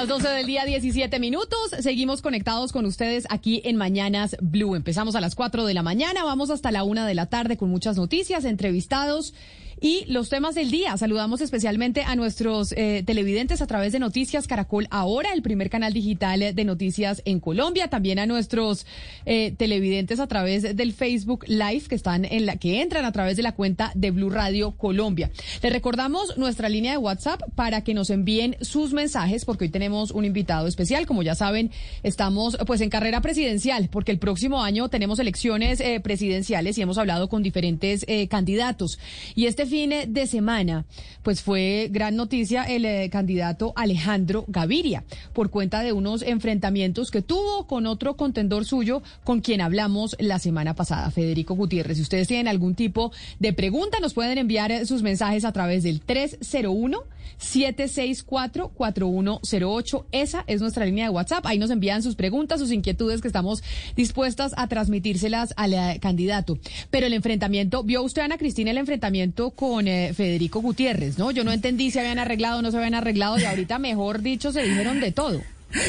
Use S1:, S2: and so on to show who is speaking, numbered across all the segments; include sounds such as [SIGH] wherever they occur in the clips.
S1: Las 12 del día, 17 minutos. Seguimos conectados con ustedes aquí en Mañanas Blue. Empezamos a las 4 de la mañana, vamos hasta la 1 de la tarde con muchas noticias, entrevistados y los temas del día. Saludamos especialmente a nuestros eh, televidentes a través de Noticias Caracol Ahora, el primer canal digital de noticias en Colombia. También a nuestros eh, televidentes a través del Facebook Live que están en la que entran a través de la cuenta de Blue Radio Colombia. Les recordamos nuestra línea de WhatsApp para que nos envíen sus mensajes porque hoy tenemos un invitado especial. Como ya saben, estamos pues en carrera presidencial porque el próximo año tenemos elecciones eh, presidenciales y hemos hablado con diferentes candidatos. Y este fin de semana, pues fue gran noticia el eh, candidato Alejandro Gaviria por cuenta de unos enfrentamientos que tuvo con otro contendor suyo con quien hablamos la semana pasada, Federico Gutiérrez. Si ustedes tienen algún tipo de pregunta, nos pueden enviar eh, sus mensajes a través del 301 764 4108. Esa es nuestra línea de WhatsApp. Ahí nos envían sus preguntas, sus inquietudes que estamos dispuestas a transmitírselas al eh, candidato. Pero el enfrentamiento, vio usted Ana Cristina el enfrentamiento con eh, Federico Gutiérrez, ¿no? Yo no entendí si habían arreglado o no se habían arreglado y ahorita, mejor dicho, se dijeron de todo.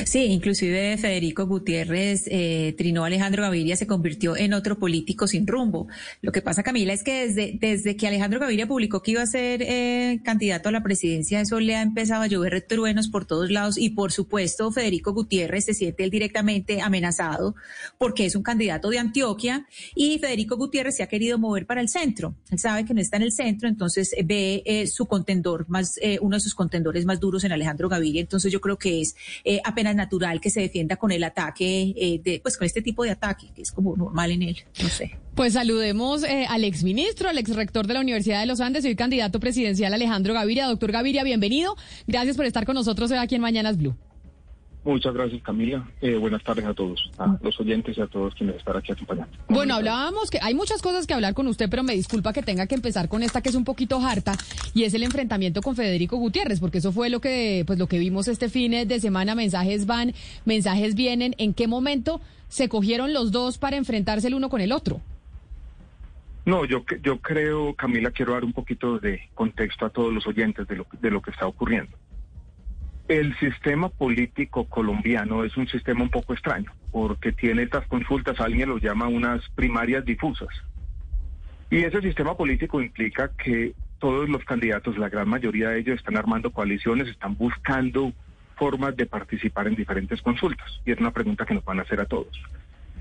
S2: Sí, inclusive Federico Gutiérrez eh, trinó Alejandro Gaviria, se convirtió en otro político sin rumbo. Lo que pasa, Camila, es que desde, desde que Alejandro Gaviria publicó que iba a ser eh, candidato a la presidencia, eso le ha empezado a llover truenos por todos lados y por supuesto Federico Gutiérrez se siente él directamente amenazado porque es un candidato de Antioquia y Federico Gutiérrez se ha querido mover para el centro. Él sabe que no está en el centro, entonces ve eh, su contendor más, eh, uno de sus contendores más duros en Alejandro Gaviria. Entonces yo creo que es eh, apenas natural que se defienda con el ataque, eh, de, pues con este tipo de ataque, que es como normal en él, no sé.
S1: Pues saludemos eh, al exministro, al exrector de la Universidad de los Andes hoy candidato presidencial Alejandro Gaviria. Doctor Gaviria, bienvenido. Gracias por estar con nosotros hoy aquí en Mañanas Blue.
S3: Muchas gracias, Camila. Eh, buenas tardes a todos, a los oyentes y a todos quienes están aquí acompañando.
S1: Bueno, hablábamos que hay muchas cosas que hablar con usted, pero me disculpa que tenga que empezar con esta que es un poquito harta y es el enfrentamiento con Federico Gutiérrez, porque eso fue lo que, pues, lo que vimos este fin de semana. Mensajes van, mensajes vienen. ¿En qué momento se cogieron los dos para enfrentarse el uno con el otro?
S3: No, yo, yo creo, Camila, quiero dar un poquito de contexto a todos los oyentes de lo, de lo que está ocurriendo. El sistema político colombiano es un sistema un poco extraño, porque tiene estas consultas, alguien lo llama unas primarias difusas. Y ese sistema político implica que todos los candidatos, la gran mayoría de ellos, están armando coaliciones, están buscando formas de participar en diferentes consultas. Y es una pregunta que nos van a hacer a todos.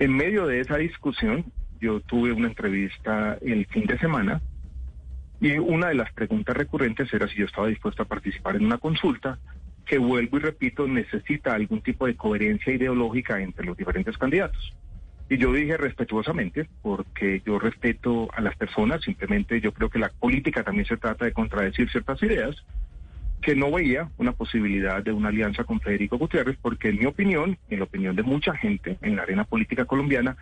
S3: En medio de esa discusión, yo tuve una entrevista el fin de semana y una de las preguntas recurrentes era si yo estaba dispuesto a participar en una consulta que vuelvo y repito, necesita algún tipo de coherencia ideológica entre los diferentes candidatos. Y yo dije respetuosamente, porque yo respeto a las personas, simplemente yo creo que la política también se trata de contradecir ciertas ideas, que no veía una posibilidad de una alianza con Federico Gutiérrez, porque en mi opinión, en la opinión de mucha gente en la arena política colombiana,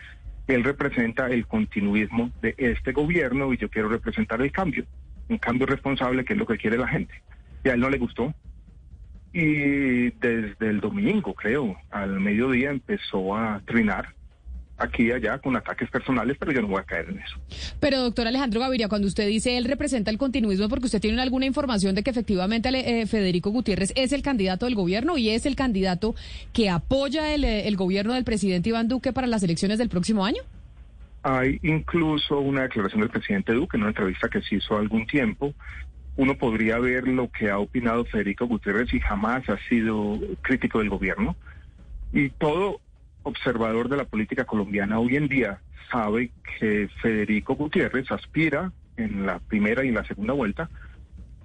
S3: él representa el continuismo de este gobierno y yo quiero representar el cambio, un cambio responsable que es lo que quiere la gente. Y a él no le gustó, y desde el domingo, creo, al mediodía empezó a trinar aquí y allá con ataques personales, pero yo no voy a caer en eso.
S1: Pero doctor Alejandro Gaviria, cuando usted dice él representa el continuismo, porque usted tiene alguna información de que efectivamente eh, Federico Gutiérrez es el candidato del gobierno y es el candidato que apoya el, eh, el gobierno del presidente Iván Duque para las elecciones del próximo año.
S3: Hay incluso una declaración del presidente Duque en una entrevista que se hizo algún tiempo uno podría ver lo que ha opinado Federico Gutiérrez y jamás ha sido crítico del gobierno. Y todo observador de la política colombiana hoy en día sabe que Federico Gutiérrez aspira en la primera y en la segunda vuelta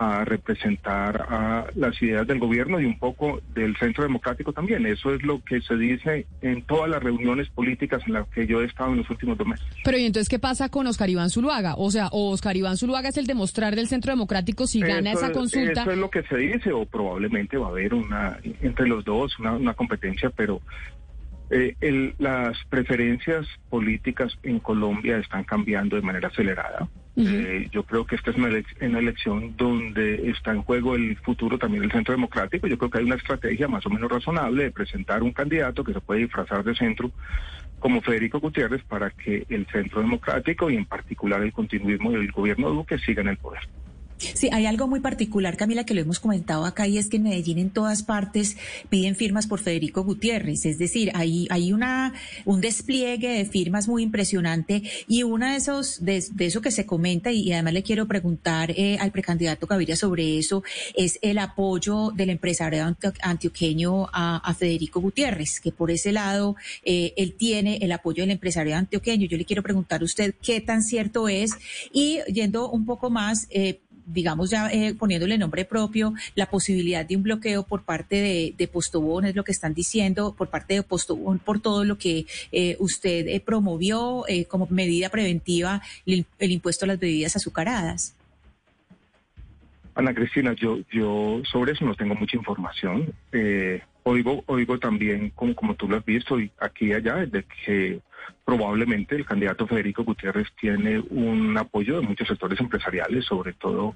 S3: a representar a las ideas del gobierno y un poco del centro democrático también. Eso es lo que se dice en todas las reuniones políticas en las que yo he estado en los últimos dos meses.
S1: Pero ¿y entonces qué pasa con Oscar Iván Zuluaga? O sea, o Oscar Iván Zuluaga es el demostrar del centro democrático si gana esa consulta.
S3: Eso es lo que se dice o probablemente va a haber una entre los dos una, una competencia, pero Eh, las preferencias políticas en Colombia están cambiando de manera acelerada. Eh, yo creo que esta es una, elección donde está en juego el futuro también del centro democrático. Yo creo que hay una estrategia más o menos razonable de presentar un candidato que se puede disfrazar de centro como Federico Gutiérrez para que el centro democrático y en particular el continuismo del gobierno Duque sigan el poder.
S2: Sí, hay algo muy particular, Camila, que lo hemos comentado acá y es que en Medellín en todas partes piden firmas por Federico Gutiérrez. Es decir, hay, hay una, un despliegue de firmas muy impresionante y una de esos, de, eso que se comenta y, además le quiero preguntar eh, al precandidato Gaviria sobre eso, es el apoyo del empresario antioqueño a, Federico Gutiérrez, que por ese lado eh, él tiene el apoyo del empresario antioqueño. Yo le quiero preguntar a usted qué tan cierto es y yendo un poco más, eh, digamos ya eh, poniéndole nombre propio, la posibilidad de un bloqueo por parte de, de Postobón, es lo que están diciendo, por parte de Postobón, por todo lo que eh, usted eh, promovió como medida preventiva, el, impuesto a las bebidas azucaradas.
S3: Ana Cristina, yo, yo sobre eso no tengo mucha información. oigo, oigo también, como, como tú lo has visto, aquí y allá, de que probablemente el candidato Federico Gutiérrez tiene un apoyo de muchos sectores empresariales, sobre todo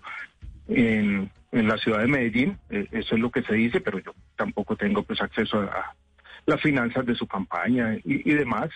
S3: en, la ciudad de Medellín. Eh, eso es lo que se dice, pero yo tampoco tengo pues acceso a, las finanzas de su campaña y, demás.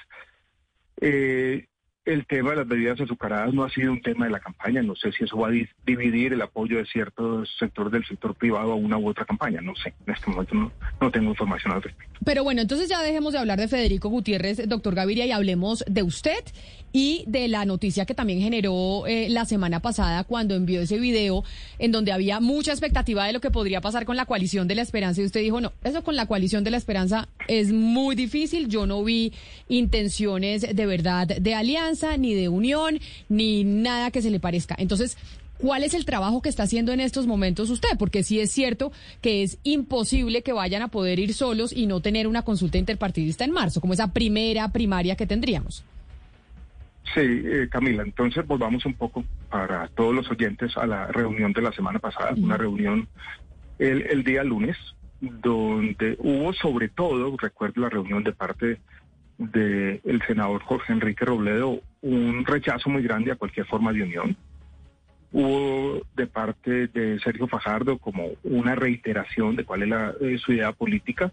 S3: Eh, el tema de las bebidas azucaradas no ha sido un tema de la campaña. No sé si eso va a dividir el apoyo de ciertos sectores del sector privado a una u otra campaña. No sé. En este momento no, tengo información al respecto.
S1: Pero bueno, entonces ya dejemos de hablar de Federico Gutiérrez, doctor Gaviria, y hablemos de usted y de la noticia que también generó eh, la semana pasada cuando envió ese video en donde había mucha expectativa de lo que podría pasar con la coalición de la esperanza. Y usted dijo, no, eso con la coalición de la esperanza es muy difícil. Yo no vi intenciones de verdad de alianza ni de unión, ni nada que se le parezca. Entonces, ¿Cuál es el trabajo que está haciendo en estos momentos usted? Porque sí es cierto que es imposible que vayan a poder ir solos y no tener una consulta interpartidista en marzo, como esa primera primaria que tendríamos.
S3: Sí, eh, Camila, entonces volvamos un poco para todos los oyentes a la reunión de la semana pasada, una reunión el, el día lunes, donde hubo sobre todo, recuerdo la reunión de parte del senador Jorge Enrique Robledo un rechazo muy grande a cualquier forma de unión. Hubo de parte de Sergio Fajardo como una reiteración de cuál es la, eh, su idea política.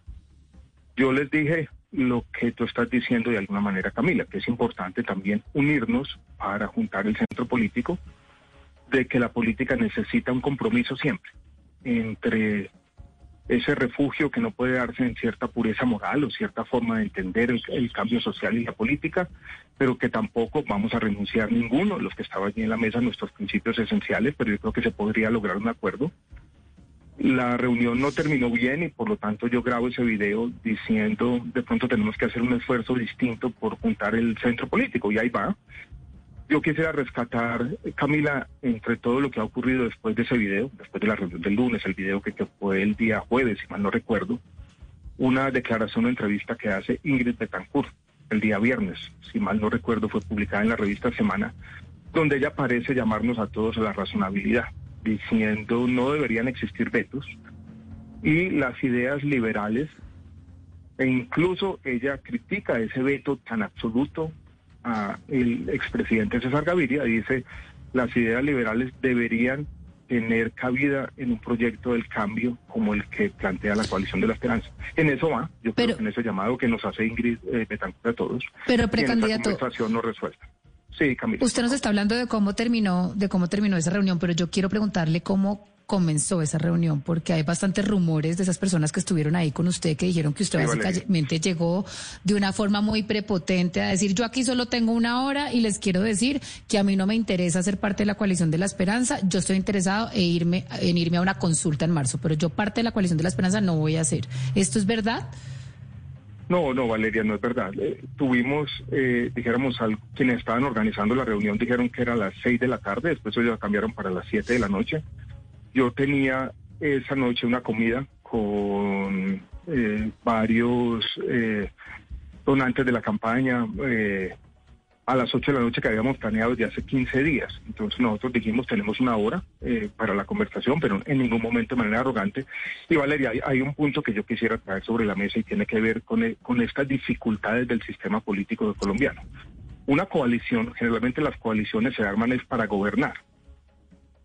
S3: Yo les dije lo que tú estás diciendo de alguna manera, Camila, que es importante también unirnos para juntar el centro político, de que la política necesita un compromiso siempre entre ese refugio que no puede darse en cierta pureza moral o cierta forma de entender el, cambio social y la política, pero que tampoco vamos a renunciar ninguno los que estaban allí en la mesa nuestros principios esenciales, pero yo creo que se podría lograr un acuerdo. La reunión no terminó bien y por lo tanto yo grabo ese video diciendo de pronto tenemos que hacer un esfuerzo distinto por juntar el centro político y ahí va. Yo quisiera rescatar, Camila, entre todo lo que ha ocurrido después de ese video, después de la reunión del lunes, el video que, fue el día jueves, si mal no recuerdo, una declaración o entrevista que hace Ingrid Betancourt el día viernes, si mal no recuerdo, fue publicada en la revista Semana, donde ella parece llamarnos a todos a la razonabilidad, diciendo no deberían existir vetos y las ideas liberales, e incluso ella critica ese veto tan absoluto el expresidente César Gaviria, dice, las ideas liberales deberían tener cabida en un proyecto del cambio como el que plantea la coalición de la esperanza. En eso va, yo creo que en ese llamado que nos hace Ingrid eh, Betancourt a todos.
S1: Pero precandidato.
S3: no resuelta. Sí, Camila.
S1: Usted nos está hablando de cómo terminó, de cómo terminó esa reunión, pero yo quiero preguntarle cómo comenzó esa reunión? Porque hay bastantes rumores de esas personas que estuvieron ahí con usted que dijeron que usted básicamente llegó de una forma muy prepotente a decir yo aquí solo tengo una hora y les quiero decir que a mí no me interesa ser parte de la coalición de la esperanza, yo estoy interesado en irme, en irme a una consulta en marzo, pero yo parte de la coalición de la esperanza no voy a hacer. ¿Esto es verdad?
S3: No, no, Valeria, no es verdad. Eh, tuvimos, eh, dijéramos, al, quienes estaban organizando la reunión dijeron que era a las seis de la tarde, después ellos cambiaron para las siete de la noche. Yo tenía esa noche una comida con eh, varios eh, donantes de la campaña, eh, a las 8 de la noche que habíamos planeado desde hace 15 días. Entonces nosotros dijimos tenemos una hora eh, para la conversación, pero en ningún momento de manera arrogante. Y Valeria, hay, un punto que yo quisiera traer sobre la mesa y tiene que ver con, con estas dificultades del sistema político colombiano. Una coalición, generalmente las coaliciones se arman es para gobernar.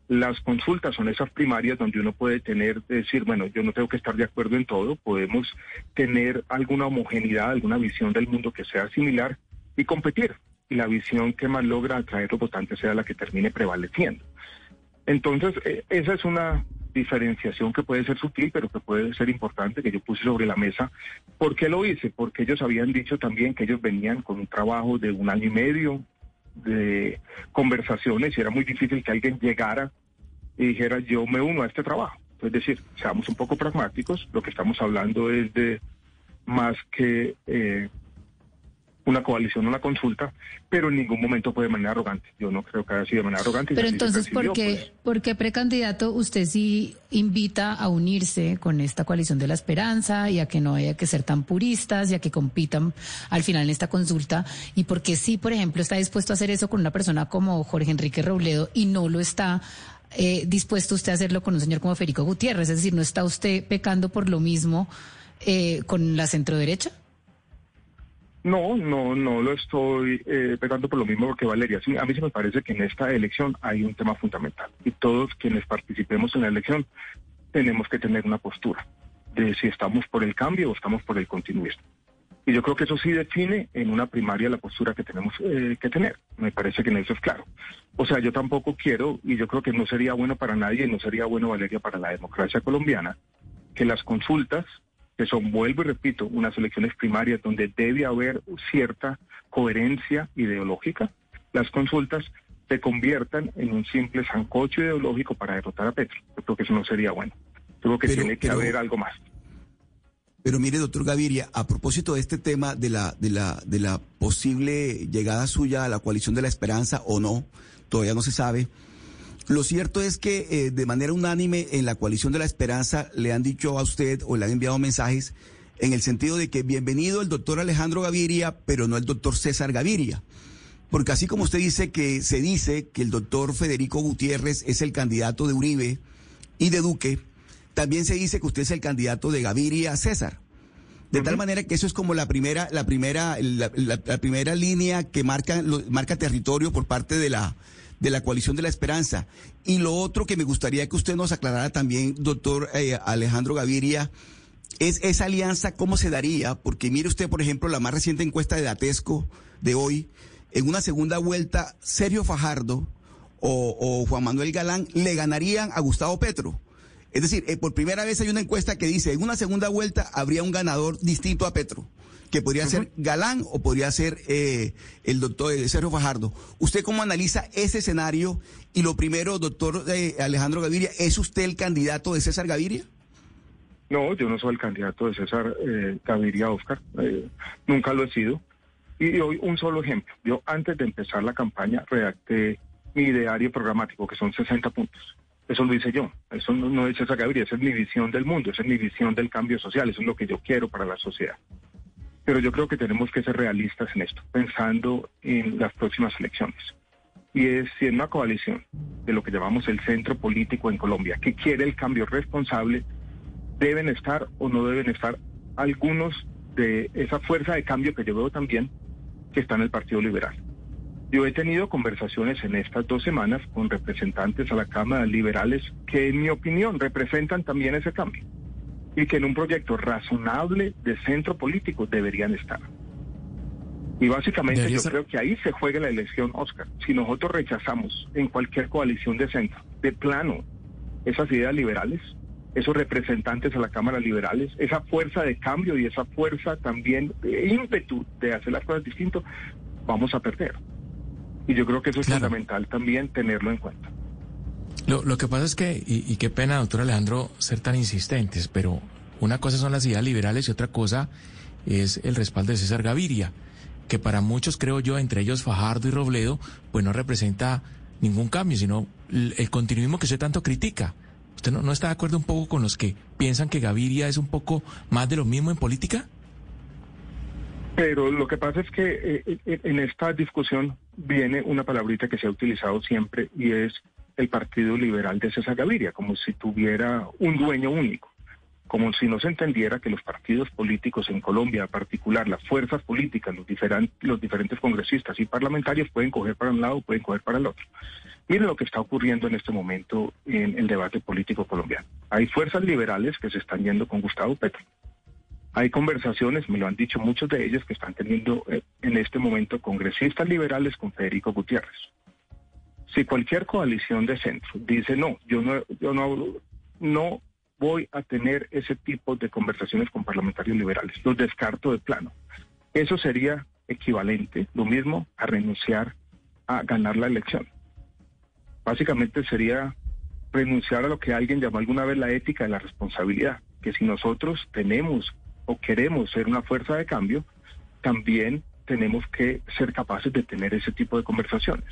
S3: Las consultas son esas primarias donde uno puede tener, decir, bueno, yo no tengo que estar de acuerdo en todo, podemos tener alguna homogeneidad, alguna visión del mundo que sea similar y competir y la visión que más logra atraer los votantes sea la que termine prevaleciendo. Entonces, eh, esa es una diferenciación que puede ser sutil, pero que puede ser importante, que yo puse sobre la mesa. ¿Por qué lo hice? Porque ellos habían dicho también que ellos venían con un trabajo de un año y medio de conversaciones y era muy difícil que alguien llegara y dijera yo me uno a este trabajo. Es decir, seamos un poco pragmáticos, lo que estamos hablando es de más que eh, una coalición, una consulta, pero en ningún momento fue de manera arrogante. Yo no creo que haya sido de manera arrogante.
S1: Pero entonces, ¿por, qué, pues. ¿por qué precandidato usted sí invita a unirse con esta coalición de la esperanza y a que no haya que ser tan puristas y a que compitan al final en esta consulta? ¿Y por qué sí, por ejemplo, está dispuesto a hacer eso con una persona como Jorge Enrique Robledo y no lo está eh, dispuesto usted a hacerlo con un señor como Federico Gutiérrez? Es decir, ¿no está usted pecando por lo mismo eh, con la centroderecha?
S3: No, no, no lo estoy eh, pegando por lo mismo porque Valeria, a mí se me parece que en esta elección hay un tema fundamental y todos quienes participemos en la elección tenemos que tener una postura de si estamos por el cambio o estamos por el continuismo. Y yo creo que eso sí define en una primaria la postura que tenemos eh, que tener. Me parece que en eso es claro. O sea, yo tampoco quiero, y yo creo que no sería bueno para nadie, no sería bueno, Valeria, para la democracia colombiana, que las consultas que son, vuelvo y repito, unas elecciones primarias donde debe haber cierta coherencia ideológica, las consultas se conviertan en un simple sancocho ideológico para derrotar a Petro. Yo creo que eso no sería bueno. Creo que tiene que haber algo más.
S4: Pero mire, doctor Gaviria, a propósito de este tema de la, de la, de la posible llegada suya a la coalición de la esperanza o no, todavía no se sabe. Lo cierto es que eh, de manera unánime en la coalición de la esperanza le han dicho a usted o le han enviado mensajes en el sentido de que bienvenido el doctor Alejandro Gaviria, pero no el doctor César Gaviria. Porque así como usted dice que se dice que el doctor Federico Gutiérrez es el candidato de Uribe y de Duque, también se dice que usted es el candidato de Gaviria César. De tal manera que eso es como la primera, la primera, la, primera línea que marca, marca territorio por parte de la, de la coalición de la esperanza. Y lo otro que me gustaría que usted nos aclarara también, doctor eh, Alejandro Gaviria, es esa alianza, ¿cómo se daría? Porque mire usted, por ejemplo, la más reciente encuesta de Datesco de hoy, en una segunda vuelta, Sergio Fajardo o, Juan Manuel Galán le ganarían a Gustavo Petro. Es decir, eh, por primera vez hay una encuesta que dice, en una segunda vuelta habría un ganador distinto a Petro que podría ser Galán o podría ser eh, el doctor eh, Sergio Fajardo. ¿Usted cómo analiza ese escenario? Y lo primero, doctor eh, Alejandro Gaviria, ¿es usted el candidato de César Gaviria?
S3: No, yo no soy el candidato de César Gaviria, Oscar. nunca lo he sido. Y hoy un solo ejemplo. Yo antes de empezar la campaña redacté mi ideario programático, que son 60 puntos. Eso lo hice yo. Eso no, no es César Gaviria, esa es mi visión del mundo, esa es mi visión del cambio social, eso es lo que yo quiero para la sociedad. Pero yo creo que tenemos que ser realistas en esto, pensando en las próximas elecciones. Y es si en una coalición de lo que llamamos el centro político en Colombia, que quiere el cambio responsable, deben estar o no deben estar algunos de esa fuerza de cambio que yo veo también que está en el Partido Liberal. Yo he tenido conversaciones en estas dos semanas con representantes a la Cámara Liberales que en mi opinión representan también ese cambio y que en un proyecto razonable de centro político deberían estar. Y básicamente yo creo que ahí se juega la elección, Oscar. Si nosotros rechazamos en cualquier coalición de centro, de plano, esas ideas liberales, esos representantes a la Cámara liberales, esa fuerza de cambio y esa fuerza también de ímpetu de hacer las cosas distintas, vamos a perder. Y yo creo que eso es fundamental también tenerlo en cuenta.
S5: Lo, que pasa es que, y, qué pena, doctor Alejandro, ser tan insistentes, pero una cosa son las ideas liberales y otra cosa es el respaldo de César Gaviria, que para muchos, creo yo, entre ellos Fajardo y Robledo, pues no representa ningún cambio, sino el continuismo que usted tanto critica. ¿Usted no, no está de acuerdo un poco con los que piensan que Gaviria es un poco más de lo mismo en política?
S3: Pero lo que pasa es que eh, eh, en esta discusión viene una palabrita que se ha utilizado siempre y es el Partido Liberal de César Gaviria, como si tuviera un dueño único, como si no se entendiera que los partidos políticos en Colombia, en particular las fuerzas políticas, los, los diferentes congresistas y parlamentarios pueden coger para un lado, pueden coger para el otro. Miren lo que está ocurriendo en este momento en el debate político colombiano. Hay fuerzas liberales que se están yendo con Gustavo Petro hay conversaciones, me lo han dicho muchos de ellos, que están teniendo eh, en este momento congresistas liberales con Federico Gutiérrez. Si cualquier coalición de centro dice no, yo no, yo no, no voy a tener ese tipo de conversaciones con parlamentarios liberales, los descarto de plano. Eso sería equivalente, lo mismo, a renunciar a ganar la elección. Básicamente sería renunciar a lo que alguien llamó alguna vez la ética de la responsabilidad, que si nosotros tenemos o queremos ser una fuerza de cambio, también tenemos que ser capaces de tener ese tipo de conversaciones.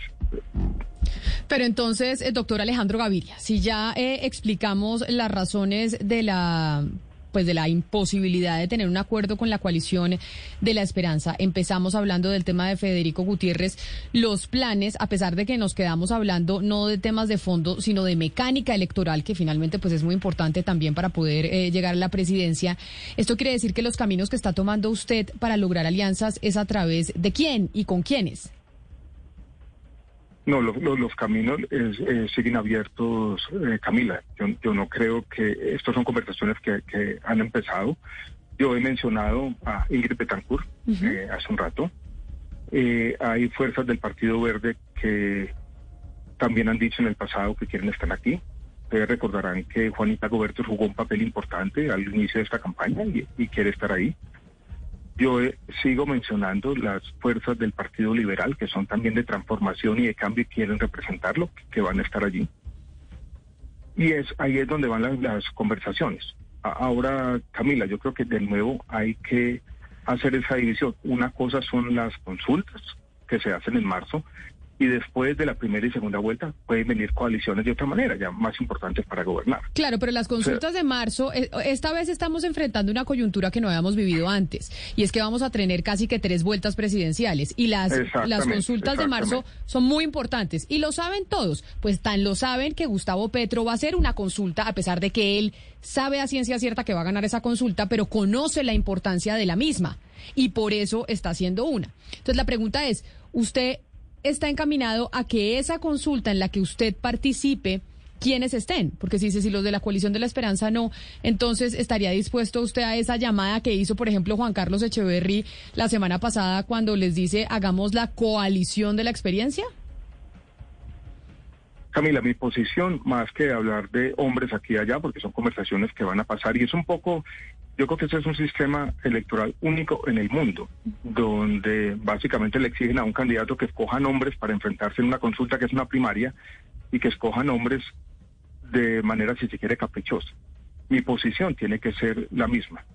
S1: Pero entonces, eh, doctor Alejandro Gaviria, si ya eh, explicamos las razones de la pues de la imposibilidad de tener un acuerdo con la coalición de la esperanza. Empezamos hablando del tema de Federico Gutiérrez, los planes, a pesar de que nos quedamos hablando no de temas de fondo, sino de mecánica electoral, que finalmente pues es muy importante también para poder eh, llegar a la presidencia. Esto quiere decir que los caminos que está tomando usted para lograr alianzas es a través de quién y con quiénes.
S3: No, los caminos siguen abiertos, eh, Camila. Yo, no creo que estas son conversaciones que, han empezado. Yo he mencionado a Ingrid Betancourt eh, hace un rato. Eh, hay fuerzas del Partido Verde que también han dicho en el pasado que quieren estar aquí. Ustedes recordarán que Juanita Goberto jugó un papel importante al inicio de esta campaña y quiere estar ahí. Yo eh, sigo mencionando las fuerzas del Partido Liberal, que son también de transformación y de cambio y quieren representarlo, que van a estar allí. Y es ahí es donde van las, las conversaciones. Ahora, Camila, yo creo que de nuevo hay que hacer esa división. Una cosa son las consultas que se hacen en marzo y después de la primera y segunda vuelta pueden venir coaliciones de otra manera, ya más importantes para gobernar.
S1: Claro, pero las consultas de marzo, eh, esta vez estamos enfrentando una coyuntura que no habíamos vivido antes, y es que vamos a tener casi que tres vueltas presidenciales, y las, las consultas de marzo son muy importantes, y lo saben todos, pues tan lo saben que Gustavo Petro va a hacer una consulta, a pesar de que él sabe a ciencia cierta que va a ganar esa consulta, pero conoce la importancia de la misma, y por eso está haciendo una. Entonces la pregunta es, ¿usted está encaminado a que esa consulta en la que usted participe, quienes estén, porque si dice si los de la coalición de la esperanza no, entonces estaría dispuesto usted a esa llamada que hizo, por ejemplo, Juan Carlos Echeverry la semana pasada cuando les dice hagamos la coalición de la experiencia.
S3: Camila, mi posición, más que hablar de hombres aquí y allá, porque son conversaciones que van a pasar, y es un poco yo creo que ese es un sistema electoral único en el mundo, donde básicamente le exigen a un candidato que escoja nombres para enfrentarse en una consulta que es una primaria y que escoja nombres de manera, si se quiere, caprichosa. Mi posición tiene que ser la misma.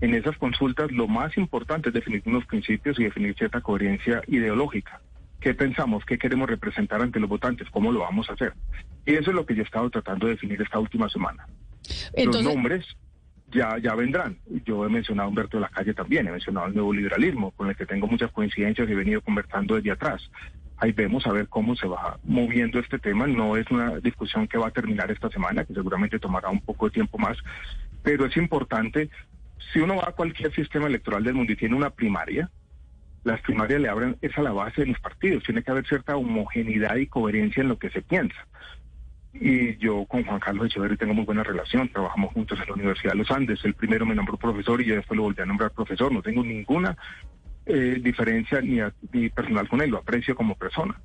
S3: En esas consultas lo más importante es definir unos principios y definir cierta coherencia ideológica. ¿Qué pensamos? ¿Qué queremos representar ante los votantes? ¿Cómo lo vamos a hacer? Y eso es lo que yo he estado tratando de definir esta última semana. Los nombres ya, ya vendrán. Yo he mencionado a Humberto de la Calle también, he mencionado el nuevo liberalismo, con el que tengo muchas coincidencias y he venido conversando desde atrás. Ahí vemos a ver cómo se va moviendo este tema. No es una discusión que va a terminar esta semana, que seguramente tomará un poco de tiempo más, pero es importante, si uno va a cualquier sistema electoral del mundo y tiene una primaria, las primarias le abren, es a la base de los partidos, tiene que haber cierta homogeneidad y coherencia en lo que se piensa. Y yo con Juan Carlos Echeverri tengo muy buena relación, trabajamos juntos en la Universidad de los Andes. El primero me nombró profesor y yo después lo volví a nombrar profesor. No tengo ninguna eh, diferencia ni, personal con él, lo aprecio como persona.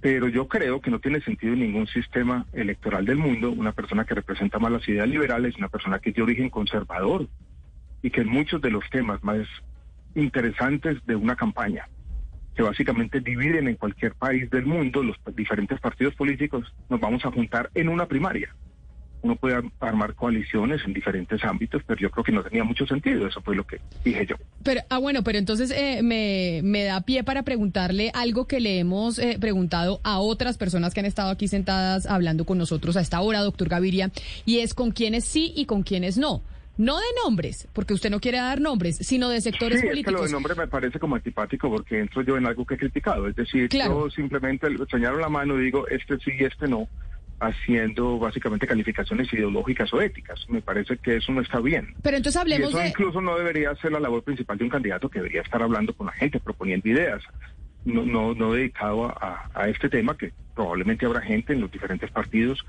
S3: Pero yo creo que no tiene sentido en ningún sistema electoral del mundo una persona que representa más las ideas liberales, una persona que es de origen conservador y que en muchos de los temas más interesantes de una campaña que básicamente dividen en cualquier país del mundo los diferentes partidos políticos, nos vamos a juntar en una primaria. Uno puede armar coaliciones en diferentes ámbitos, pero yo creo que no tenía mucho sentido. Eso fue lo que dije yo.
S1: Pero, ah, bueno, pero entonces eh, me, me, da pie para preguntarle algo que le hemos eh, preguntado a otras personas que han estado aquí sentadas hablando con nosotros a esta hora, doctor Gaviria, y es con quiénes sí y con quiénes no. No de nombres, porque usted no quiere dar nombres, sino de sectores
S3: sí,
S1: políticos.
S3: Es que lo de nombre me parece como antipático porque entro yo en algo que he criticado. Es decir, yo simplemente señalo la mano y digo, este sí y este no, haciendo básicamente calificaciones ideológicas o éticas. Me parece que eso no está bien.
S1: Pero entonces hablemos
S3: y eso incluso no debería ser la labor principal de un candidato que debería estar hablando con la gente, proponiendo ideas. No, no, no dedicado a, a este tema que probablemente habrá gente en los diferentes partidos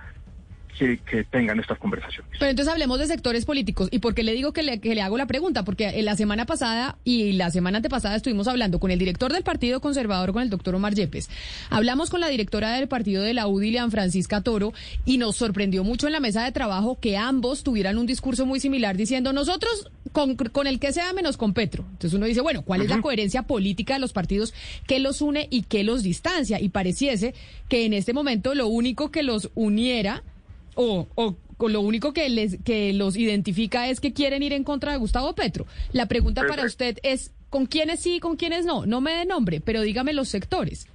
S3: que, tengan estas conversaciones.
S1: Pero entonces hablemos de sectores políticos. ¿Y por qué le digo que le, que le hago la pregunta? Porque la semana pasada y la semana antepasada estuvimos hablando con el director del Partido Conservador, con el doctor Omar Yepes. Hablamos con la directora del partido de la UDI, Francisca Toro, y nos sorprendió mucho en la mesa de trabajo que ambos tuvieran un discurso muy similar diciendo nosotros con, con el que sea menos con Petro. Entonces uno dice, bueno, ¿cuál es la coherencia política de los partidos? ¿Qué los une y qué los distancia? Y pareciese que en este momento lo único que los uniera o, o lo único que les que los identifica es que quieren ir en contra de Gustavo Petro. La pregunta para usted es ¿con quiénes sí y con quiénes no? No me dé nombre, pero dígame los sectores.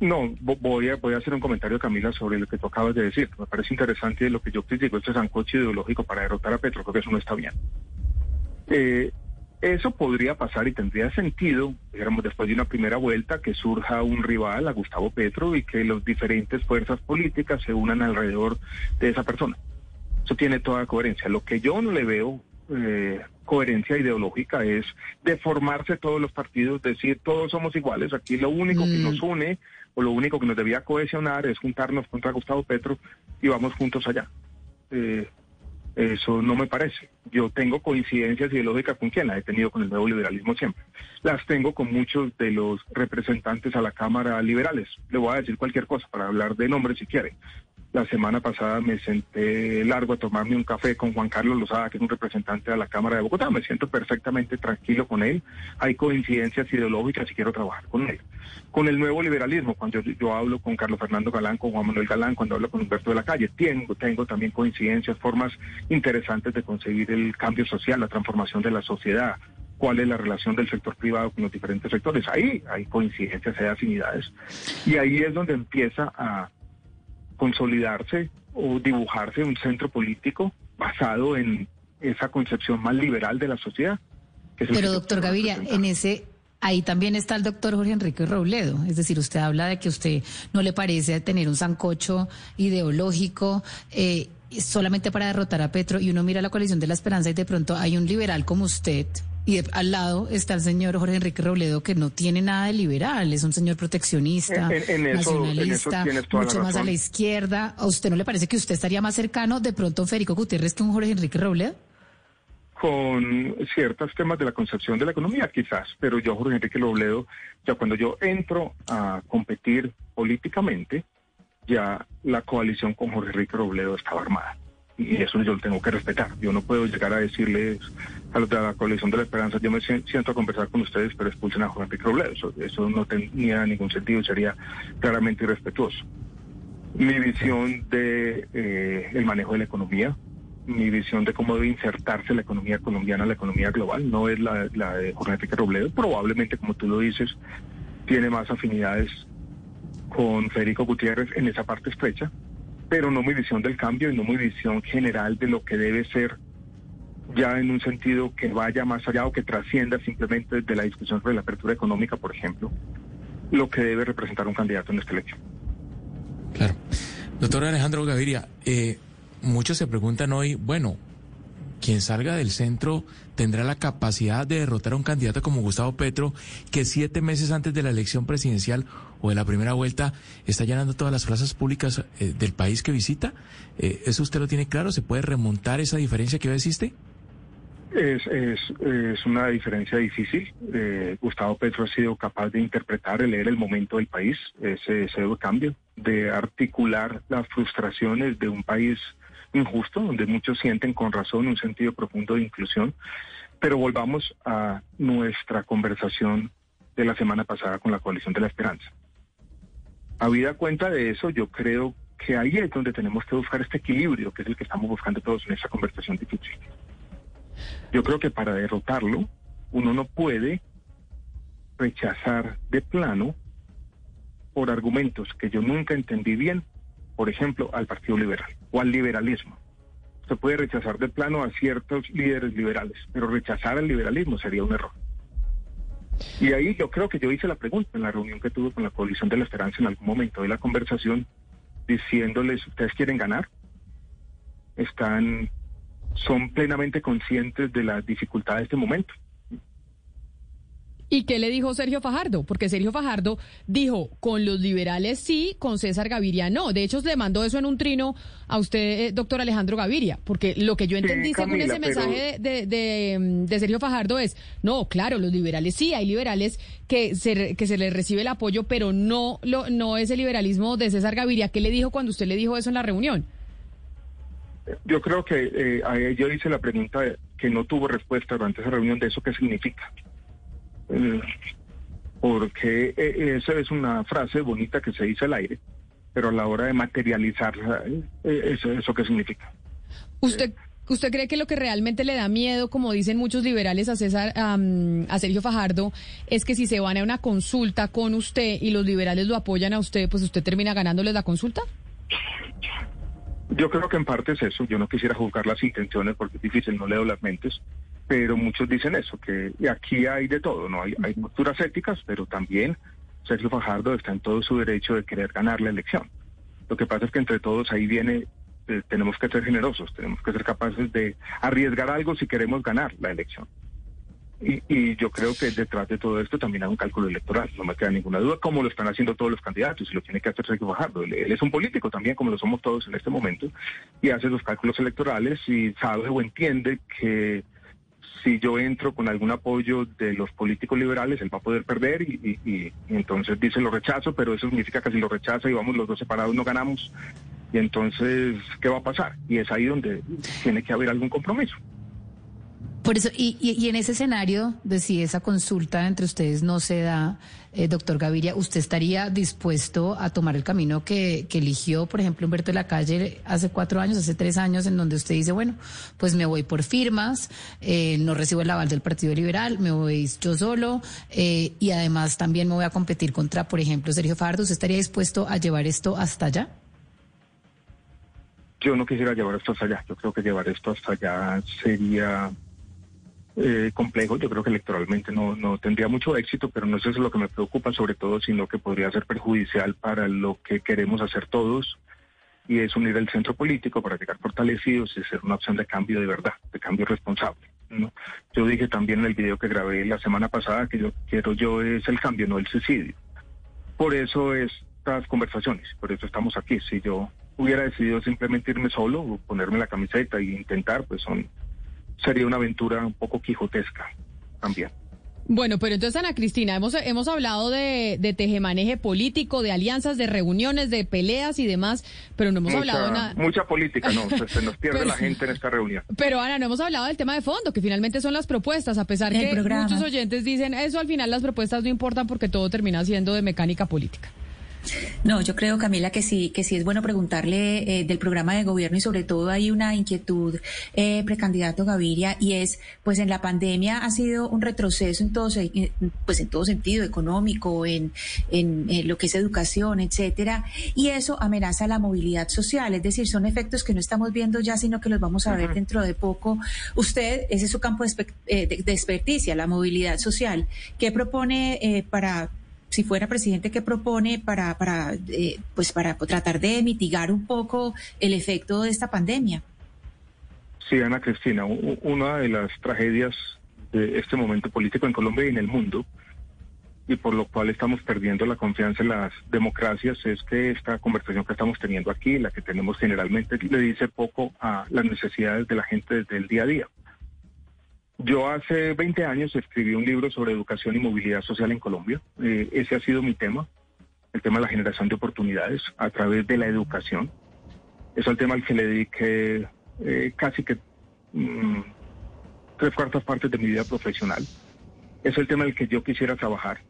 S3: No, voy a, voy a hacer un comentario, Camila, sobre lo que tú acabas de decir. Me parece interesante lo que yo critico, este sancocho ideológico para derrotar a Petro, creo que eso no está bien. Eh, eso podría pasar y tendría sentido, digamos, después de una primera vuelta, que surja un rival a Gustavo Petro y que las diferentes fuerzas políticas se unan alrededor de esa persona. Eso tiene toda coherencia. Lo que yo no le veo eh, coherencia ideológica es deformarse todos los partidos, decir todos somos iguales, aquí lo único que nos mm. une o lo único que nos debía cohesionar es juntarnos contra Gustavo Petro y vamos juntos allá. Eh, eso no me parece. Yo tengo coincidencias ideológicas con quien las he tenido con el nuevo liberalismo siempre. Las tengo con muchos de los representantes a la Cámara liberales. Le voy a decir cualquier cosa para hablar de nombres si quiere. La semana pasada me senté largo a tomarme un café con Juan Carlos Lozada, que es un representante de la Cámara de Bogotá. Me siento perfectamente tranquilo con él. Hay coincidencias ideológicas y quiero trabajar con él. Con el nuevo liberalismo, cuando yo, hablo con Carlos Fernando Galán, con Juan Manuel Galán, cuando hablo con Humberto de la Calle, tengo, tengo también coincidencias, formas interesantes de conseguir el cambio social, la transformación de la sociedad, cuál es la relación del sector privado con los diferentes sectores. Ahí hay coincidencias, hay afinidades. Y ahí es donde empieza a consolidarse o dibujarse un centro político basado en esa concepción más liberal de la sociedad.
S2: Pero doctor Gaviria, en ese Ahí también está el doctor Jorge Enrique Robledo. Es decir, usted habla de que usted no le parece tener un sancocho ideológico eh, solamente para derrotar a Petro y uno mira la coalición de la esperanza y de pronto hay un liberal como usted y al lado está el señor Jorge Enrique Robledo, que no tiene nada de liberal, es un señor proteccionista, nacionalista, mucho más a la izquierda. ¿A usted no le parece que usted estaría más cercano de pronto a Federico Gutiérrez que un Jorge Enrique Robledo?
S3: Con ciertos temas de la concepción de la economía, quizás, pero yo, Jorge Enrique Robledo, ya cuando yo entro a competir políticamente, ya la coalición con Jorge Enrique Robledo estaba armada y eso yo lo tengo que respetar. Yo no puedo llegar a decirles a los de la coalición de la esperanza, yo me siento a conversar con ustedes, pero expulsen a Juan Enrique Robledo. Eso, no tenía ningún sentido, sería claramente irrespetuoso. Mi visión de eh, el manejo de la economía, mi visión de cómo debe insertarse la economía colombiana la economía global, no es la, la de Jorge Enrique Robledo. Probablemente, como tú lo dices, tiene más afinidades con Federico Gutiérrez en esa parte estrecha, pero no mi visión del cambio y no mi visión general de lo que debe ser ya en un sentido que vaya más allá o que trascienda simplemente de la discusión sobre la apertura económica, por ejemplo, lo que debe representar un candidato en esta elección.
S5: Claro. Doctor Alejandro Gaviria, eh, muchos se preguntan hoy, bueno, quien salga del centro tendrá la capacidad de derrotar a un candidato como Gustavo Petro, que siete meses antes de la elección presidencial o de la primera vuelta está llenando todas las plazas públicas eh, del país que visita. Eh, ¿Eso usted lo tiene claro? ¿Se puede remontar esa diferencia que hoy existe?
S3: Es, es, es una diferencia difícil. Eh, Gustavo Petro ha sido capaz de interpretar, y leer el momento del país, ese, ese cambio, de articular las frustraciones de un país injusto, donde muchos sienten con razón un sentido profundo de inclusión. Pero volvamos a nuestra conversación de la semana pasada con la coalición de la esperanza. Habida cuenta de eso, yo creo que ahí es donde tenemos que buscar este equilibrio, que es el que estamos buscando todos en esta conversación difícil. Yo creo que para derrotarlo, uno no puede rechazar de plano por argumentos que yo nunca entendí bien, por ejemplo, al Partido Liberal o al liberalismo. se puede rechazar de plano a ciertos líderes liberales, pero rechazar al liberalismo sería un error. Y ahí yo creo que yo hice la pregunta en la reunión que tuve con la coalición de la esperanza en algún momento de la conversación, diciéndoles, ¿ustedes quieren ganar? Están, son plenamente conscientes de la dificultad de este momento.
S1: ¿Y qué le dijo Sergio Fajardo? Porque Sergio Fajardo dijo, con los liberales sí, con César Gaviria no. De hecho, le mandó eso en un trino a usted, eh, doctor Alejandro Gaviria, porque lo que yo entendí según ese mensaje de, de, Sergio Fajardo es, no, claro, los liberales sí, hay liberales que se, que se les recibe el apoyo, pero no, lo, no es el liberalismo de César Gaviria. ¿Qué le dijo cuando usted le dijo eso en la reunión?
S3: Yo creo que eh, yo hice la pregunta que no tuvo respuesta durante esa reunión de eso qué significa. Eh, porque eh, esa es una frase bonita que se dice al aire, pero a la hora de materializarla, eh, eso, ¿eso qué significa?
S1: ¿Usted, ¿Usted cree que lo que realmente le da miedo, como dicen muchos liberales a César, a Sergio Fajardo, es que si se van a una consulta con usted y los liberales lo apoyan a usted, pues usted termina ganándoles la consulta?
S3: Yo creo que en parte es eso. Yo no quisiera juzgar las intenciones porque es difícil, no leo las mentes pero muchos dicen eso, que aquí hay de todo, ¿no? Hay, hay posturas éticas, pero también Sergio Fajardo está en todo su derecho de querer ganar la elección. Lo que pasa es que entre todos ahí viene, eh, tenemos que ser generosos, tenemos que ser capaces de arriesgar algo si queremos ganar la elección. Y, y, yo creo que detrás de todo esto también hay un cálculo electoral, no me queda ninguna duda, como lo están haciendo todos los candidatos, y lo tiene que hacer Sergio Fajardo. Él, él, es un político también, como lo somos todos en este momento, y hace los cálculos electorales y sabe o entiende que si yo entro con algún apoyo de los políticos liberales, él va a poder perder y, entonces dice lo rechazo, pero eso significa que si lo rechaza y vamos los dos separados no ganamos. Y entonces, ¿qué va a pasar? Y es ahí donde tiene que haber algún compromiso.
S2: Por eso, y, y, en ese escenario de si esa consulta entre ustedes no se da, eh, doctor Gaviria, ¿usted estaría dispuesto a tomar el camino que, que, eligió, por ejemplo, Humberto de la Calle hace cuatro años, hace tres años, en donde usted dice, bueno, pues me voy por firmas, eh, no recibo el aval del Partido Liberal, me voy yo solo, eh, y además también me voy a competir contra, por ejemplo, Sergio Fardo. ¿Usted estaría dispuesto a llevar esto hasta allá?
S3: Yo no quisiera llevar esto hasta allá. Yo creo que llevar esto hasta allá sería eh, complejo. Yo creo que electoralmente no, no tendría mucho éxito, pero no es eso lo que me preocupa sobre todo, sino que podría ser perjudicial para lo que queremos hacer todos y es unir el centro político para llegar fortalecidos y ser una opción de cambio de verdad, de cambio responsable. Yo dije también en el video que grabé la semana pasada que yo quiero yo es el cambio, no el suicidio. Por eso estas conversaciones, por eso estamos aquí. Si yo hubiera decidido simplemente irme solo, o ponerme la camiseta e intentar, pues son sería una aventura un poco quijotesca también.
S1: Bueno, pero entonces, Ana Cristina, hemos, hemos hablado de, de tejemaneje político, de alianzas, de reuniones, de peleas y demás, pero no hemos hablado
S3: de
S1: nada.
S3: Mucha política, no, se, nos pierde [LAUGHS] la gente en esta reunión.
S1: Pero, Ana, no hemos hablado del tema de fondo, que finalmente son las propuestas, a pesar que muchos oyentes dicen, eso al final las propuestas no importan porque todo termina siendo de mecánica política.
S2: No, yo creo, Camila, que sí, que sí es bueno preguntarle eh, del programa de gobierno y sobre todo hay una inquietud, eh, precandidato Gaviria, y es, pues en la pandemia ha sido un retroceso en todo, pues en todo sentido, económico, en, en, lo que es educación, etcétera, y eso amenaza la movilidad social, es decir, son efectos que no estamos viendo ya, sino que los vamos a ver dentro de poco. Usted, ese es su campo de, eh, de experticia, la movilidad social. ¿Qué propone eh, para si fuera presidente, ¿qué propone para, para, eh, pues para tratar de mitigar un poco el efecto de esta pandemia?
S3: Sí, Ana Cristina, una de las tragedias de este momento político en Colombia y en el mundo, y por lo cual estamos perdiendo la confianza en las democracias, es que esta conversación que estamos teniendo aquí, la que tenemos generalmente, le dice poco a las necesidades de la gente desde el día a día. Yo hace 20 años escribí un libro sobre educación y movilidad social en Colombia. Eh, ese ha sido mi tema, el tema de la generación de oportunidades a través de la educación. Es el tema al que le dediqué eh, casi que mm, tres cuartas partes de mi vida profesional. Es el tema en el que yo quisiera trabajar.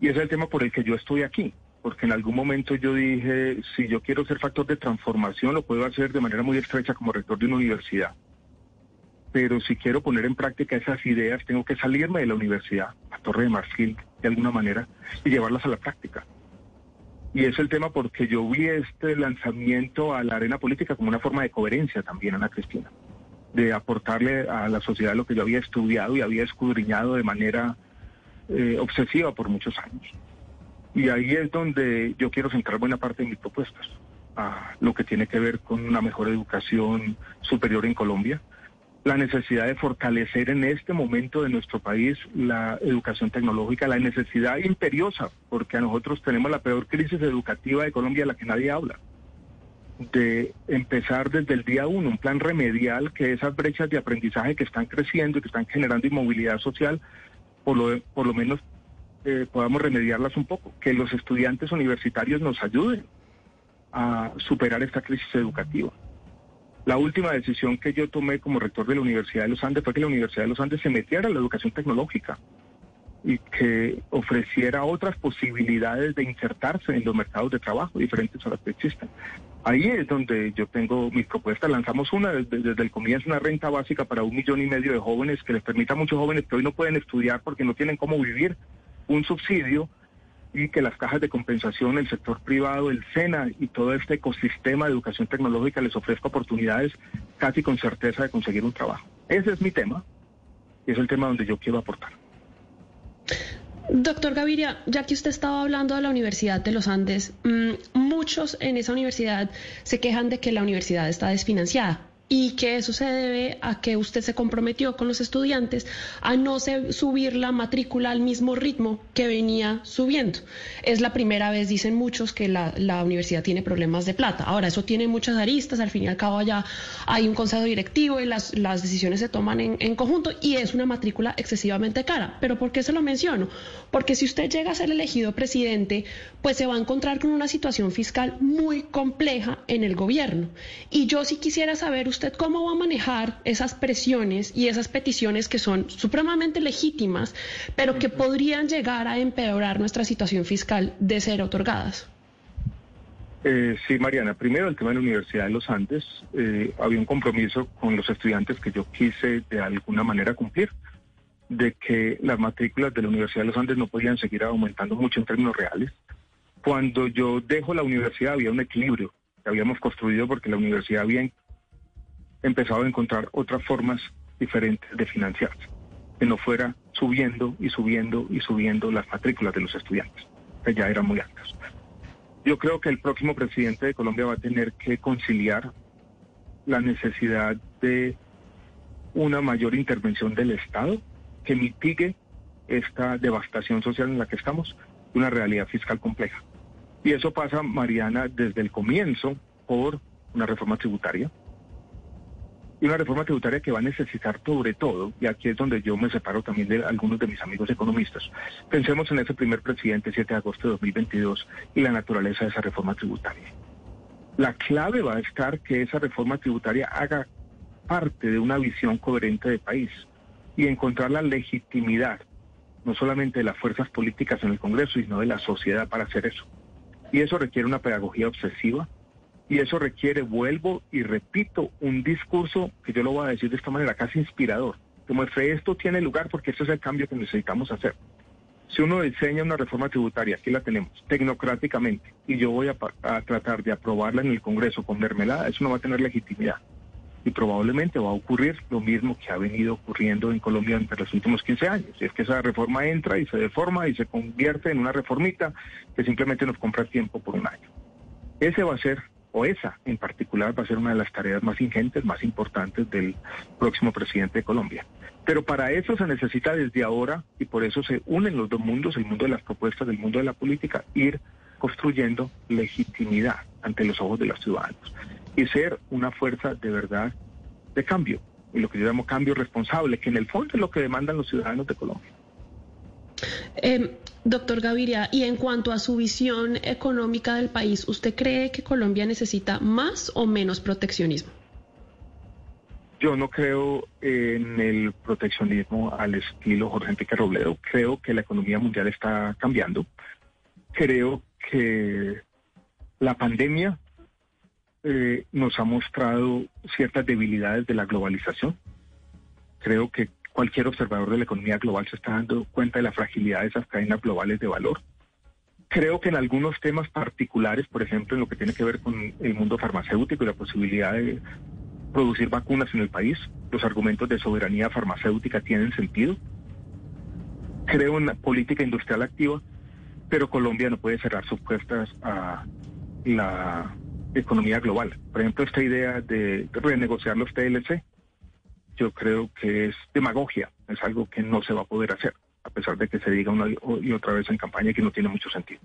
S3: Y es el tema por el que yo estoy aquí. Porque en algún momento yo dije, si yo quiero ser factor de transformación, lo puedo hacer de manera muy estrecha como rector de una universidad pero si quiero poner en práctica esas ideas, tengo que salirme de la universidad, a Torre de Marfil, de alguna manera, y llevarlas a la práctica. Y es el tema porque yo vi este lanzamiento a la arena política como una forma de coherencia también, Ana Cristina, de aportarle a la sociedad lo que yo había estudiado y había escudriñado de manera eh, obsesiva por muchos años. Y ahí es donde yo quiero centrar buena parte de mis propuestas, a lo que tiene que ver con una mejor educación superior en Colombia, la necesidad de fortalecer en este momento de nuestro país la educación tecnológica, la necesidad imperiosa, porque a nosotros tenemos la peor crisis educativa de Colombia, la que nadie habla, de empezar desde el día uno un plan remedial que esas brechas de aprendizaje que están creciendo y que están generando inmovilidad social, por lo, por lo menos eh, podamos remediarlas un poco, que los estudiantes universitarios nos ayuden a superar esta crisis educativa. La última decisión que yo tomé como rector de la Universidad de los Andes fue que la Universidad de los Andes se metiera a la educación tecnológica y que ofreciera otras posibilidades de insertarse en los mercados de trabajo diferentes a las que existen. Ahí es donde yo tengo mis propuestas. Lanzamos una desde, desde, el comienzo, una renta básica para un millón y medio de jóvenes que les permita a muchos jóvenes que hoy no pueden estudiar porque no tienen cómo vivir un subsidio y que las cajas de compensación, el sector privado, el SENA y todo este ecosistema de educación tecnológica les ofrezca oportunidades casi con certeza de conseguir un trabajo. Ese es mi tema y es el tema donde yo quiero aportar.
S6: Doctor Gaviria, ya que usted estaba hablando de la Universidad de los Andes, mmm, muchos en esa universidad se quejan de que la universidad está desfinanciada y que eso se debe a que usted se comprometió con los estudiantes a no subir la matrícula al mismo ritmo que venía subiendo. Es la primera vez, dicen muchos, que la, la, universidad tiene problemas de plata. Ahora, eso tiene muchas aristas, al fin y al cabo ya hay un consejo directivo y las, las decisiones se toman en, en conjunto y es una matrícula excesivamente cara. ¿Pero por qué se lo menciono? Porque si usted llega a ser elegido presidente, pues se va a encontrar con una situación fiscal muy compleja en el gobierno. Y yo sí quisiera saber usted cómo va a manejar esas presiones y esas peticiones que son supremamente legítimas, pero que podrían llegar a empeorar nuestra situación fiscal de ser otorgadas.
S3: Eh, sí, Mariana. Primero, el tema de la Universidad de los Andes. Eh, había un compromiso con los estudiantes que yo quise de alguna manera cumplir, de que las matrículas de la Universidad de los Andes no podían seguir aumentando mucho en términos reales. Cuando yo dejo la universidad había un equilibrio que habíamos construido porque la universidad había empezado a encontrar otras formas diferentes de financiarse, que no fuera subiendo y subiendo y subiendo las matrículas de los estudiantes, que ya eran muy altas. Yo creo que el próximo presidente de Colombia va a tener que conciliar la necesidad de una mayor intervención del Estado que mitigue esta devastación social en la que estamos, una realidad fiscal compleja. Y eso pasa, Mariana, desde el comienzo por una reforma tributaria, y una reforma tributaria que va a necesitar sobre todo, y aquí es donde yo me separo también de algunos de mis amigos economistas, pensemos en ese primer presidente, 7 de agosto de 2022, y la naturaleza de esa reforma tributaria. La clave va a estar que esa reforma tributaria haga parte de una visión coherente de país y encontrar la legitimidad, no solamente de las fuerzas políticas en el Congreso, sino de la sociedad para hacer eso. Y eso requiere una pedagogía obsesiva, y eso requiere, vuelvo y repito, un discurso que yo lo voy a decir de esta manera, casi inspirador, que muestre esto tiene lugar porque esto es el cambio que necesitamos hacer. Si uno diseña una reforma tributaria, aquí la tenemos, tecnocráticamente, y yo voy a, a tratar de aprobarla en el Congreso con mermelada, eso no va a tener legitimidad. Y probablemente va a ocurrir lo mismo que ha venido ocurriendo en Colombia entre los últimos 15 años. Y es que esa reforma entra y se deforma y se convierte en una reformita que simplemente nos compra tiempo por un año. Ese va a ser o esa en particular va a ser una de las tareas más ingentes, más importantes del próximo presidente de Colombia. Pero para eso se necesita desde ahora, y por eso se unen los dos mundos, el mundo de las propuestas, del mundo de la política, ir construyendo legitimidad ante los ojos de los ciudadanos y ser una fuerza de verdad de cambio, y lo que yo llamo cambio responsable, que en el fondo es lo que demandan los ciudadanos de Colombia.
S6: Eh, doctor Gaviria, y en cuanto a su visión económica del país, ¿usted cree que Colombia necesita más o menos proteccionismo?
S3: Yo no creo en el proteccionismo al estilo Jorge Enrique Robledo. Creo que la economía mundial está cambiando. Creo que la pandemia eh, nos ha mostrado ciertas debilidades de la globalización. Creo que cualquier observador de la economía global se está dando cuenta de la fragilidad de esas cadenas globales de valor. Creo que en algunos temas particulares, por ejemplo, en lo que tiene que ver con el mundo farmacéutico y la posibilidad de producir vacunas en el país, los argumentos de soberanía farmacéutica tienen sentido. Creo en la política industrial activa, pero Colombia no puede cerrar sus puertas a la economía global. Por ejemplo, esta idea de renegociar los TLC, yo creo que es demagogia, es algo que no se va a poder hacer a pesar de que se diga una y otra vez en campaña que no tiene mucho sentido.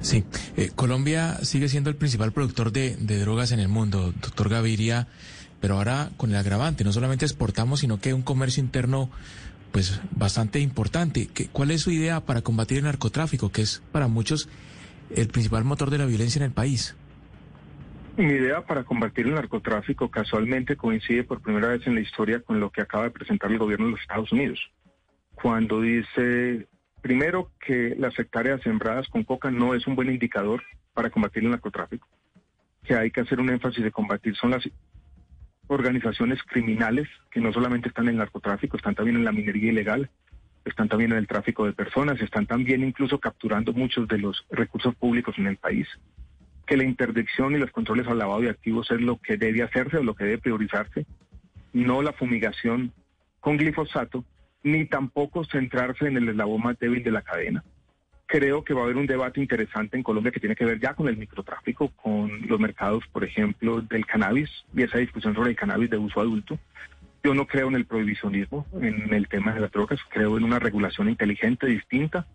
S5: Sí, eh, Colombia sigue siendo el principal productor de, drogas en el mundo, doctor Gaviria, pero ahora con el agravante, no solamente exportamos, sino que un comercio interno pues bastante importante. ¿Cuál es su idea para combatir el narcotráfico, que es para muchos el principal motor de la violencia en el país?
S3: Mi idea para combatir el narcotráfico casualmente coincide por primera vez en la historia con lo que acaba de presentar el gobierno de los Estados Unidos. Cuando dice, primero, que las hectáreas sembradas con coca no es un buen indicador para combatir el narcotráfico, que hay que hacer un énfasis de combatir son las organizaciones criminales que no solamente están en el narcotráfico, están también en la minería ilegal, están también en el tráfico de personas, están también incluso capturando muchos de los recursos públicos en el país, que la interdicción y los controles al lavado de activos es lo que debe hacerse o lo que debe priorizarse, no la fumigación con glifosato, ni tampoco centrarse en el eslabón más débil de la cadena. Creo que va a haber un debate interesante en Colombia que tiene que ver ya con el microtráfico, con los mercados, por ejemplo, del cannabis y esa discusión sobre el cannabis de uso adulto. Yo no creo en el prohibicionismo, en el tema de las drogas, creo en una regulación inteligente, distinta,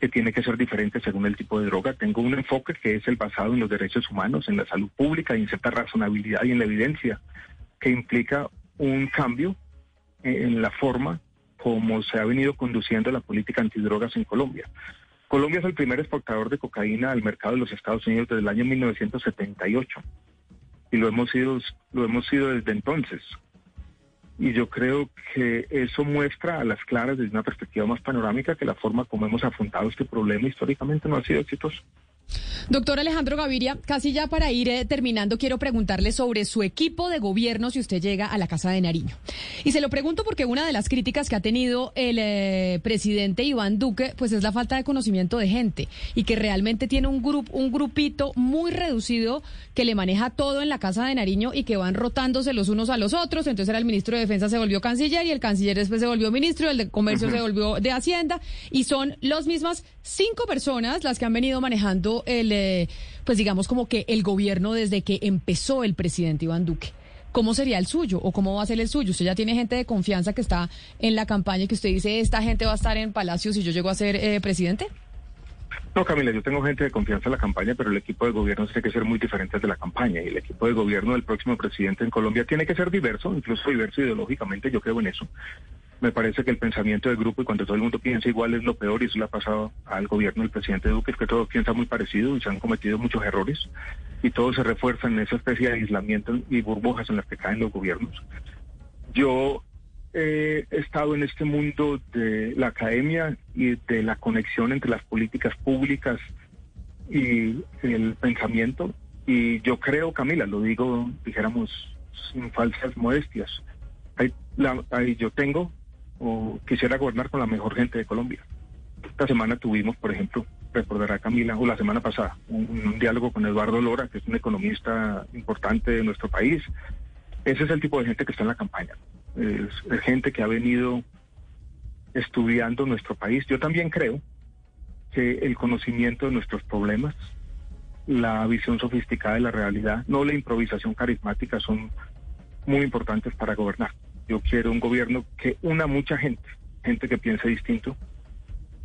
S3: que tiene que ser diferente según el tipo de droga. Tengo un enfoque que es el basado en los derechos humanos, en la salud pública, en cierta razonabilidad y en la evidencia, que implica un cambio en la forma como se ha venido conduciendo la política antidrogas en Colombia. Colombia es el primer exportador de cocaína al mercado de los Estados Unidos desde el año 1978 y lo hemos sido lo hemos sido desde entonces. Y yo creo que eso muestra a las claras desde una perspectiva más panorámica que la forma como hemos afrontado este problema históricamente no ha sido exitosa.
S1: Doctor Alejandro Gaviria, casi ya para ir eh, terminando, quiero preguntarle sobre su equipo de gobierno si usted llega a la Casa de Nariño. Y se lo pregunto porque una de las críticas que ha tenido el eh, presidente Iván Duque, pues es la falta de conocimiento de gente y que realmente tiene un grupo, un grupito muy reducido que le maneja todo en la Casa de Nariño y que van rotándose los unos a los otros. Entonces era el ministro de Defensa se volvió canciller y el canciller después se volvió ministro, el de Comercio se volvió de Hacienda y son las mismas cinco personas las que han venido manejando el, eh, pues digamos como que el gobierno desde que empezó el presidente Iván Duque. ¿Cómo sería el suyo o cómo va a ser el suyo? Usted ya tiene gente de confianza que está en la campaña y que usted dice, esta gente va a estar en Palacio si yo llego a ser eh, presidente.
S3: No, Camila, yo tengo gente de confianza en la campaña, pero el equipo de gobierno tiene que ser muy diferente de la campaña. Y el equipo de gobierno del próximo presidente en Colombia tiene que ser diverso, incluso diverso ideológicamente, yo creo en eso me parece que el pensamiento del grupo y cuando todo el mundo piensa igual es lo peor y eso le ha pasado al gobierno del presidente Duque, es que todo piensa muy parecido y se han cometido muchos errores y todo se refuerza en esa especie de aislamiento y burbujas en las que caen los gobiernos. Yo he estado en este mundo de la academia y de la conexión entre las políticas públicas y el pensamiento y yo creo, Camila, lo digo, dijéramos, sin falsas modestias, yo tengo o quisiera gobernar con la mejor gente de Colombia. Esta semana tuvimos, por ejemplo, recordará Camila, o la semana pasada, un, diálogo con Eduardo Lora, que es un economista importante de nuestro país. Ese es el tipo de gente que está en la campaña. Es, gente que ha venido estudiando nuestro país. Yo también creo que el conocimiento de nuestros problemas, la visión sofisticada de la realidad, no la improvisación carismática, son muy importantes para gobernar. Yo quiero un gobierno que una mucha gente, gente que piense distinto,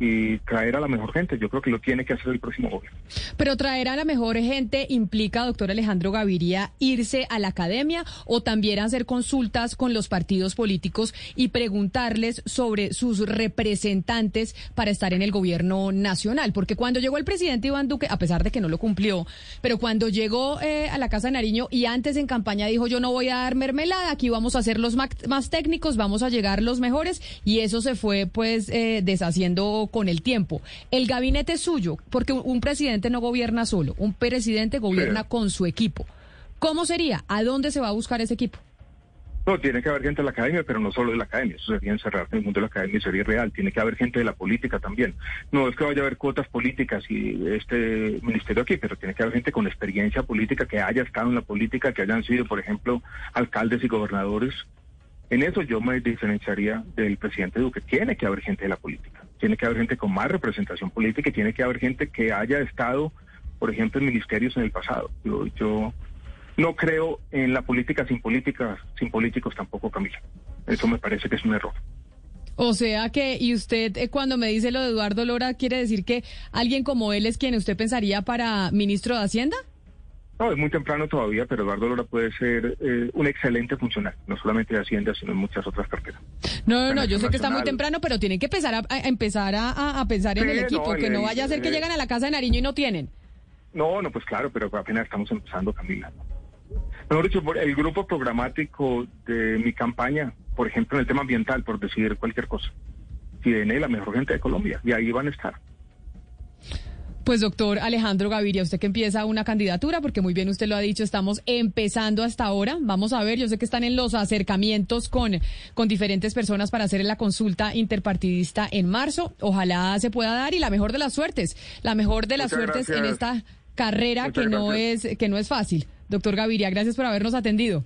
S3: y traer a la mejor gente. Yo creo que lo tiene que hacer el próximo gobierno.
S1: Pero traer a la mejor gente implica, doctor Alejandro Gaviria, irse a la academia o también hacer consultas con los partidos políticos y preguntarles sobre sus representantes para estar en el gobierno nacional. Porque cuando llegó el presidente Iván Duque, a pesar de que no lo cumplió, pero cuando llegó eh, a la Casa de Nariño y antes en campaña dijo yo no voy a dar mermelada, aquí vamos a ser los más técnicos, vamos a llegar los mejores y eso se fue pues eh, deshaciendo con el tiempo. El gabinete suyo, porque un presidente no gobierna solo, un presidente gobierna con su equipo. ¿Cómo sería? ¿A dónde se va a buscar ese equipo?
S3: No, tiene que haber gente de la academia, pero no solo de la academia. Eso sería encerrarse en el mundo de la academia y sería irreal. Tiene que haber gente de la política también. No es que vaya a haber cuotas políticas y este ministerio aquí, pero tiene que haber gente con experiencia política que haya estado en la política, que hayan sido, por ejemplo, alcaldes y gobernadores. En eso yo me diferenciaría del presidente Duque. Tiene que haber gente de la política. Tiene que haber gente con más representación política y tiene que haber gente que haya estado, por ejemplo, en ministerios en el pasado. Yo, yo no creo en la política sin políticas, sin políticos tampoco, Camila. Eso me parece que es un error.
S1: O sea que, y usted eh, cuando me dice lo de Eduardo Lora, ¿quiere decir que alguien como él es quien usted pensaría para ministro de Hacienda?
S3: No, es muy temprano todavía, pero Eduardo Lora puede ser eh, un excelente funcionario, no solamente de Hacienda, sino en muchas otras carteras.
S1: No, no, no, yo sé que está muy temprano, pero tienen que empezar a, empezar a, pensar en el equipo, que no vaya a ser que llegan a la casa de Nariño y no tienen.
S3: No, no, pues claro, pero apenas estamos empezando, Camila. Mejor dicho, el grupo programático de mi campaña, por ejemplo, en el tema ambiental, por decidir cualquier cosa, tiene la mejor gente de Colombia y ahí van a estar.
S1: Pues doctor Alejandro Gaviria, usted que empieza una candidatura, porque muy bien usted lo ha dicho, estamos empezando hasta ahora. Vamos a ver, yo sé que están en los acercamientos con, con diferentes personas para hacer la consulta interpartidista en marzo. Ojalá se pueda dar y la mejor de las suertes, la mejor de las suertes en esta carrera que no es que no es fácil. Doctor Gaviria, gracias por habernos atendido.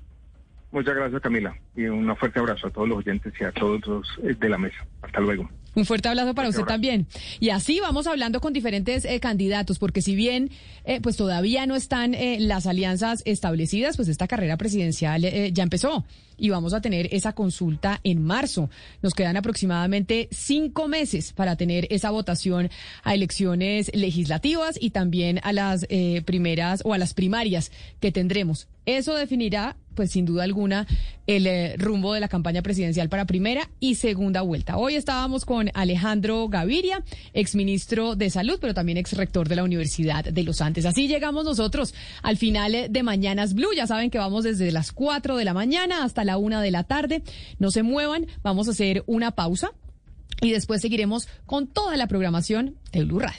S3: Muchas gracias, Camila. Y un fuerte abrazo a todos los oyentes y a todos los eh, de la mesa. Hasta luego.
S1: Un fuerte abrazo para usted también. Y así vamos hablando con diferentes eh, candidatos, porque si bien eh, pues todavía no están las alianzas establecidas, pues esta carrera presidencial ya empezó y vamos a tener esa consulta en marzo. Nos quedan aproximadamente cinco meses para tener esa votación a elecciones legislativas y también a las primeras o a las primarias que tendremos. Eso definirá pues sin duda alguna, el eh, rumbo de la campaña presidencial para primera y segunda vuelta. Hoy estábamos con Alejandro Gaviria, exministro de Salud, pero también ex rector de la Universidad de los Andes. Así llegamos nosotros al final eh, de Mañanas Blue. Ya saben que vamos desde las 4 de la mañana hasta la 1 de la tarde. No se muevan, vamos a hacer una pausa y después seguiremos con toda la programación de Blue Radio.